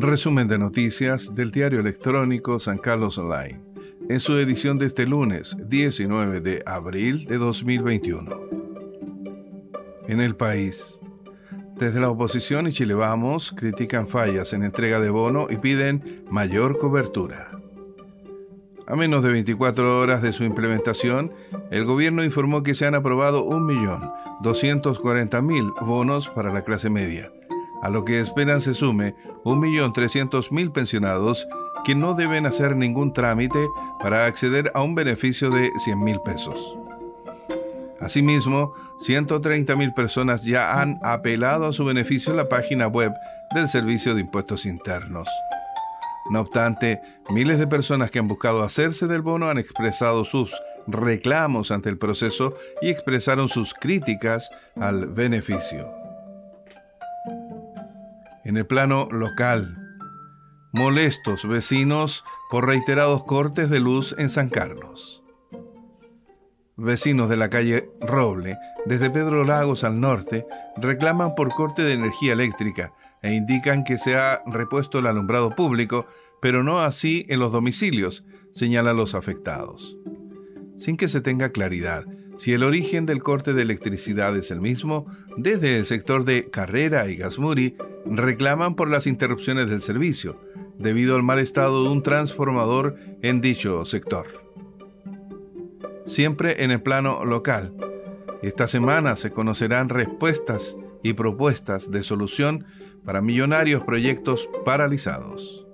Resumen de noticias del diario electrónico San Carlos Online, en su edición de este lunes 19 de abril de 2021. En el país, desde la oposición y Chile Vamos critican fallas en entrega de bono y piden mayor cobertura. A menos de 24 horas de su implementación, el gobierno informó que se han aprobado 1.240.000 bonos para la clase media, a lo que esperan se sume 1.300.000 pensionados que no deben hacer ningún trámite para acceder a un beneficio de 100.000 pesos. Asimismo, 130.000 personas ya han apelado a su beneficio en la página web del Servicio de Impuestos Internos. No obstante, miles de personas que han buscado hacerse del bono han expresado sus reclamos ante el proceso y expresaron sus críticas al beneficio. En el plano local, molestos vecinos por reiterados cortes de luz en San Carlos. Vecinos de la calle Roble, desde Pedro Lagos al norte, reclaman por corte de energía eléctrica e indican que se ha repuesto el alumbrado público, pero no así en los domicilios, señalan los afectados. Sin que se tenga claridad si el origen del corte de electricidad es el mismo, desde el sector de Carrera y Gasmuri reclaman por las interrupciones del servicio, debido al mal estado de un transformador en dicho sector. Siempre en el plano local. Esta semana se conocerán respuestas y propuestas de solución para millonarios proyectos paralizados.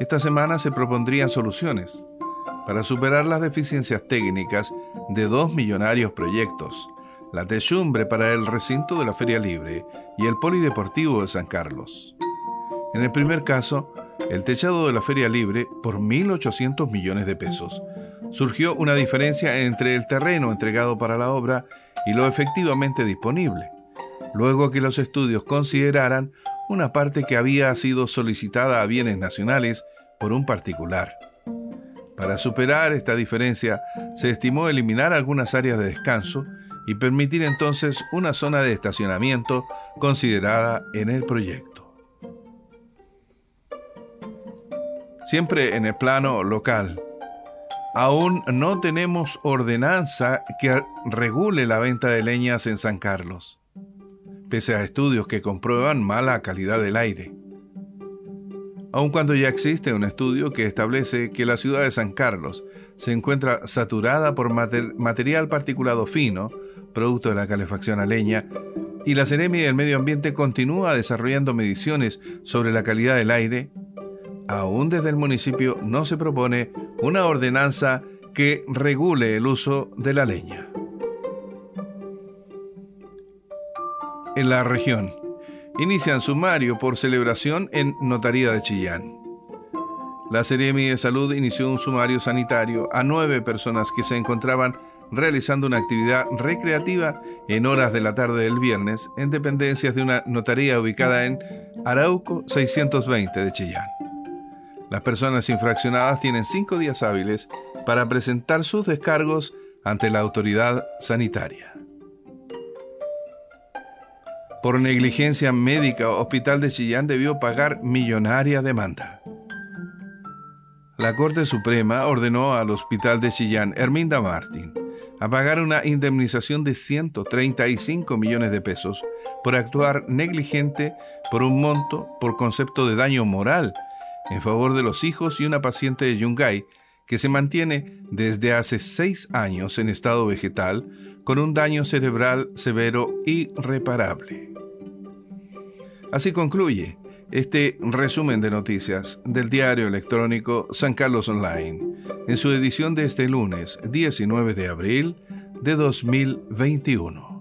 Esta semana se propondrían soluciones para superar las deficiencias técnicas de dos millonarios proyectos, la techumbre para el recinto de la Feria Libre y el Polideportivo de San Carlos. En el primer caso, el techado de la Feria Libre por 1.800 millones de pesos. Surgió una diferencia entre el terreno entregado para la obra y lo efectivamente disponible luego que los estudios consideraran una parte que había sido solicitada a bienes nacionales por un particular. Para superar esta diferencia, se estimó eliminar algunas áreas de descanso y permitir entonces una zona de estacionamiento considerada en el proyecto. Siempre en el plano local, aún no tenemos ordenanza que regule la venta de leñas en San Carlos pese a estudios que comprueban mala calidad del aire. Aun cuando ya existe un estudio que establece que la ciudad de San Carlos se encuentra saturada por material particulado fino, producto de la calefacción a leña, y la Ceremi del Medio Ambiente continúa desarrollando mediciones sobre la calidad del aire, aún desde el municipio no se propone una ordenanza que regule el uso de la leña. en la región. Inician sumario por celebración en Notaría de Chillán. La Seremi de Salud inició un sumario sanitario a nueve personas que se encontraban realizando una actividad recreativa en horas de la tarde del viernes en dependencias de una notaría ubicada en Arauco 620 de Chillán. Las personas infraccionadas tienen cinco días hábiles para presentar sus descargos ante la autoridad sanitaria. Por negligencia médica, Hospital de Chillán debió pagar millonaria demanda. La Corte Suprema ordenó al Hospital de Chillán, Herminda Martín, a pagar una indemnización de 135 millones de pesos por actuar negligente por un monto por concepto de daño moral en favor de los hijos y una paciente de Yungay que se mantiene desde hace seis años en estado vegetal con un daño cerebral severo irreparable. Así concluye este resumen de noticias del diario electrónico San Carlos Online, en su edición de este lunes 19 de abril de 2021.